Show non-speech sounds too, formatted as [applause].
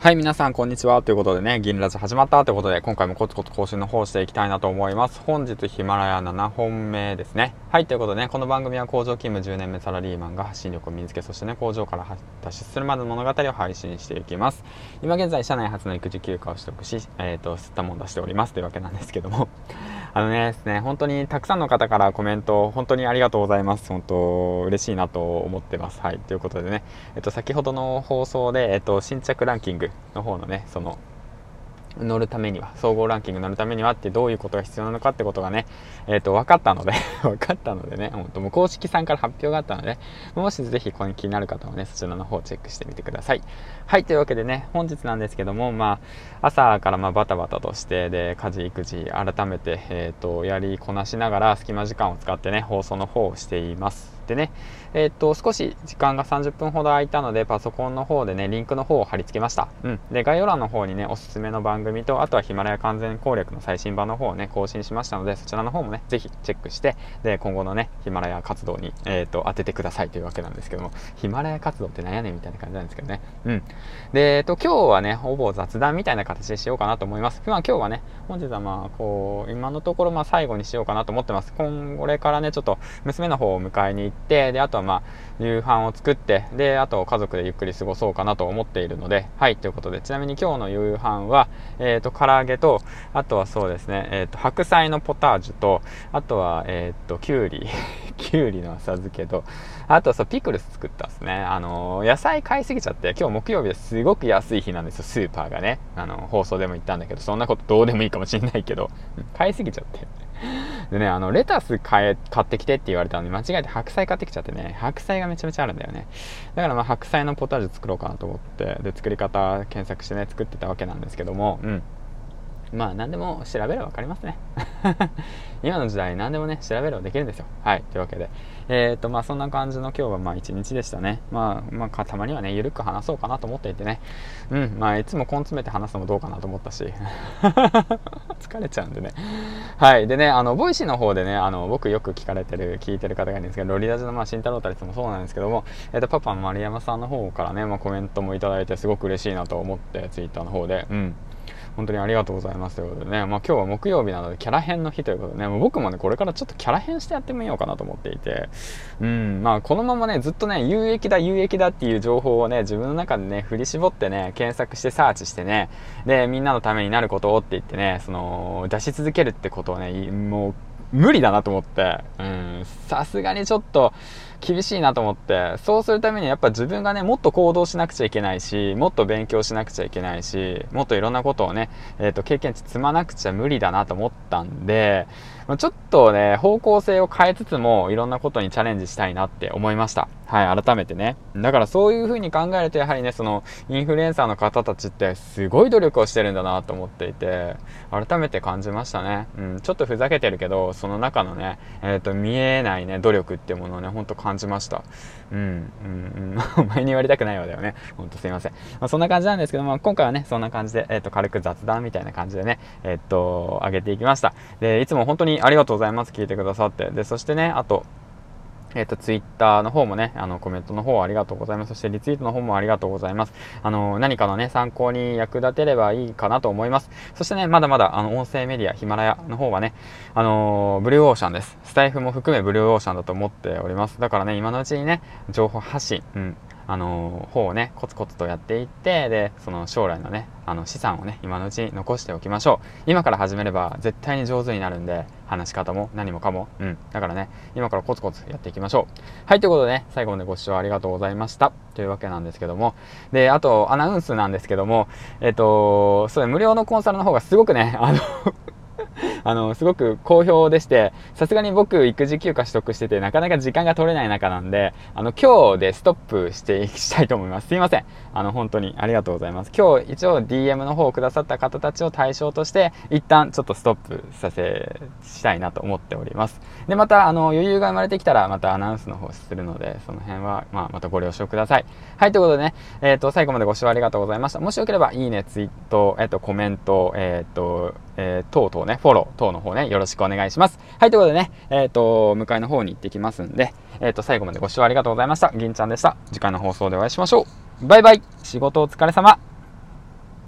はい、皆さん、こんにちは。ということでね、銀ラジ始まったということで、今回もコツコツ更新の方していきたいなと思います。本日、ヒマラヤ7本目ですね。はい、ということでね、この番組は工場勤務10年目サラリーマンが発信力を身につけ、そしてね、工場から脱出するまでの物語を配信していきます。今現在、社内初の育児休暇を取得し、えっ、ー、と、吸ったもん出しておりますというわけなんですけども、あのね、ですね、本当にたくさんの方からコメント、本当にありがとうございます。本当、嬉しいなと思ってます。はい、ということでね、えっ、と、先ほどの放送で、えっ、と、新着ランキングの方のね、その乗るためには、総合ランキング乗るためにはってどういうことが必要なのかってことがね、えっ、ー、と、分かったので [laughs] 分かったのでね、本当もう公式さんから発表があったので、もしぜひこれ気になる方はね、そちらの方をチェックしてみてください。はい、というわけでね、本日なんですけども、まあ、朝からまバタバタとして、で、家事、育児、改めて、えっ、ー、と、やりこなしながら、隙間時間を使ってね、放送の方をしています。でね、えー、っと、少し時間が30分ほど空いたので、パソコンの方でね、リンクの方を貼り付けました。うん。で、概要欄の方にね、おすすめの番組と、あとはヒマラヤ完全攻略の最新版の方をね、更新しましたので、そちらの方もね、ぜひチェックして、で、今後のね、ヒマラヤ活動に、えー、っと、当ててくださいというわけなんですけども、ヒマラヤ活動って何やねんみたいな感じなんですけどね。うん。で、えっと、今日はね、ほぼ雑談みたいな形でしようかなと思います。まあ、今日はね、本日はまあ、こう、今のところまあ、最後にしようかなと思ってます。今、これからね、ちょっと、娘の方を迎えに行って、で、あとはまあ、夕飯を作って、で、あと家族でゆっくり過ごそうかなと思っているので、はい、ということで、ちなみに今日の夕飯は、えっ、ー、と、唐揚げと、あとはそうですね、えっ、ー、と、白菜のポタージュと、あとは、えっ、ー、と、きゅうり、きゅうりの浅漬けと、あとはそう、ピクルス作ったんですね。あの野菜買いすぎちゃって、今日木曜日ですごく安い日なんですよ、スーパーがね。あの、放送でも言ったんだけど、そんなことどうでもいいかもしんないけど、買いすぎちゃって。でね、あの、レタス買え、買ってきてって言われたのに間違えて白菜買ってきちゃってね、白菜がめちゃめちゃあるんだよね。だからまあ白菜のポタージュ作ろうかなと思って、で、作り方検索してね、作ってたわけなんですけども、うん。まあ何でも調べれば分かりますね。[laughs] 今の時代何でもね、調べればできるんですよ。はい。というわけで。えっ、と、まあそんな感じの今日はまあ一日でしたね。まあ、まあたまにはね、ゆるく話そうかなと思っていてね。うん。まあいつも根詰めて話すのもどうかなと思ったし。[laughs] 疲れちゃうんでね。はい。でね、あの、 Voicy の方でね、あの、僕よく聞かれてる、聞いてる方がいるんですけど、ロリラジのまあ慎太郎たりもそうなんですけども、えっ、と、パパ丸山さんの方からね、まあコメントもいただいてすごく嬉しいなと思って、ツイッターの方で。うん。本当にありがとうございますということでね、まあ、今日は木曜日なのでキャラ編の日ということでね、も僕もね、これからちょっとキャラ編してやってみようかなと思っていて、うん、まあ、このままね、ずっとね、有益だ、有益だっていう情報をね、自分の中でね、振り絞ってね、検索してサーチしてね、で、みんなのためになることをって言ってね、その、出し続けるってことをね、もう、無理だなと思って、うん、さすがにちょっと厳しいなと思って、そうするためにやっぱ自分がね、もっと行動しなくちゃいけないし、もっと勉強しなくちゃいけないし、もっといろんなことをね、えっ、ー、と、経験値積まなくちゃ無理だなと思ったんで、ちょっとね、方向性を変えつつも、いろんなことにチャレンジしたいなって思いました。はい、改めてね。だからそういう風に考えると、やはりね、その、インフルエンサーの方たちってすごい努力をしてるんだなと思っていて、改めて感じましたね。うん、ちょっとふざけてるけど、その中のね、えっ、ー、と、見ええないね、努力っていうものをね、ほんと感じました。うん、うん、うん、[laughs] お前に言われたくないようだよね。ほんとすいません。まあ、そんな感じなんですけども、今回はね、そんな感じで、えっ、ー、と、軽く雑談みたいな感じでね、えっ、と、上げていきました。で、いつも本当にありがとうございます。聞いてくださって。で、そしてね、あと、えっ、ー、と、ツイッターの方もね、あの、コメントの方ありがとうございます。そしてリツイートの方もありがとうございます。あの、何かのね、参考に役立てればいいかなと思います。そしてね、まだまだ、あの、音声メディア、ヒマラヤの方はね、あのブルーオーシャンです。スタイフも含めブルーオーシャンだと思っております。だからね、今のうちにね、情報発信、うん、あの方をねコツコツとやっていってでその将来のねあの資産をね今のうちに残しておきましょう。今から始めれば絶対に上手になるんで話し方も何もかも。うん。だからね今からコツコツやっていきましょう。はいということでね最後までご視聴ありがとうございました。というわけなんですけども。であとアナウンスなんですけどもえっ、とそれ無料のコンサルの方がすごくねあのあの、すごく好評でして、さすがに僕育児休暇取得してて、なかなか時間が取れない中なんで、あの、今日でストップしていきたいと思います。すいません。あの、本当にありがとうございます。今日一応 DM の方をくださった方たちを対象として、一旦ちょっとストップさせ、したいなと思っております。で、また、あの、余裕が生まれてきたら、またアナウンスの方するので、その辺は、まあ、またご了承ください。はい、ということでね、えっ、ー、と、最後までご視聴ありがとうございました。もしよければ、いいね、ツイート、えっ、ー、と、コメント、えっ、ー、と、えー、等々ね、フォロー等の方ね、よろしくお願いします。はい、ということでね、えっ、ー、と、迎えの方に行ってきますんで、えっ、ー、と、最後までご視聴ありがとうございました。銀ちゃんでした。次回の放送でお会いしましょう。バイバイ仕事お疲れ様